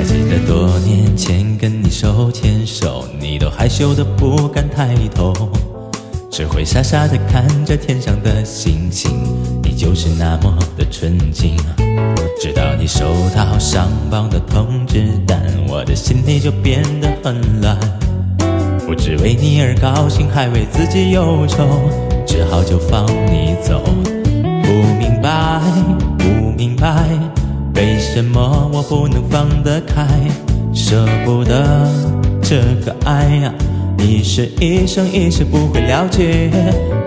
还记得多年前跟你手牵手，你都害羞的不敢抬头，只会傻傻的看着天上的星星。你就是那么的纯净，直到你收到上榜的通知单，我的心里就变得很乱。不只为你而高兴，还为自己忧愁，只好就放你走。不明白，不什么我不能放得开，舍不得这个爱呀？你是一生一世不会了解。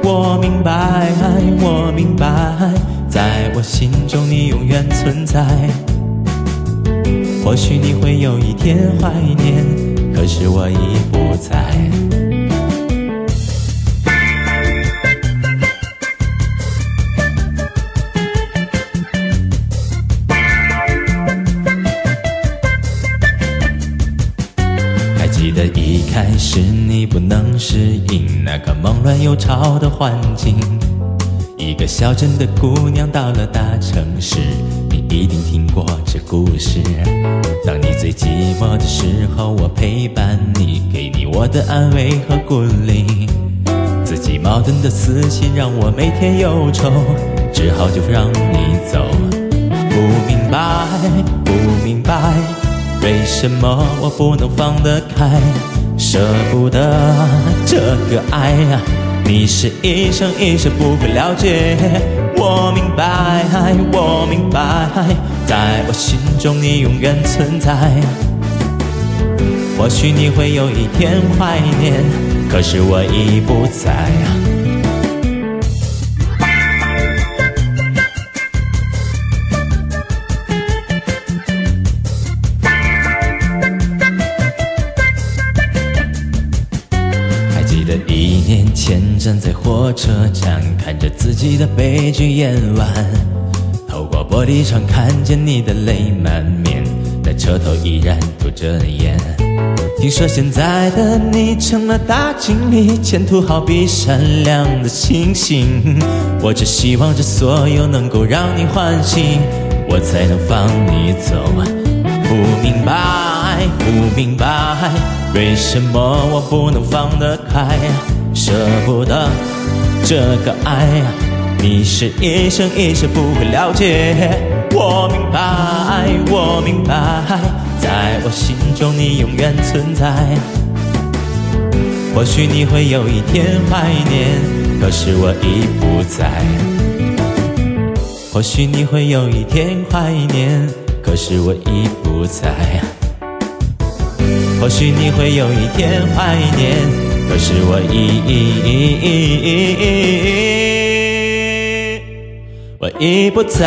我明白，我明白，在我心中你永远存在。或许你会有一天怀念。可是我已不在。还记得一开始你不能适应那个忙乱又吵的环境，一个小镇的姑娘到了大城市。你一定听过这故事。当你最寂寞的时候，我陪伴你，给你我的安慰和鼓励。自己矛盾的私心让我每天忧愁，只好就让你走。什么我不能放得开，舍不得这个爱啊！你是一生一世不会了解。我明白，我明白，在我心中你永远存在。或许你会有一天怀念，可是我已不在。站在火车站，看着自己的悲剧演完。透过玻璃窗看见你的泪满面，那车头依然吐着烟。听说现在的你成了大经理，前途好比闪亮的星星。我只希望这所有能够让你欢喜，我才能放你走。不明白，不明白，为什么我不能放得开？舍不得这个爱，你是一生一世不会了解。我明白，我明白，在我心中你永远存在。或许你会有一天怀念，可是我已不在。或许你会有一天怀念，可是我已不在。或许你会有一天怀念。可是我已我已不在。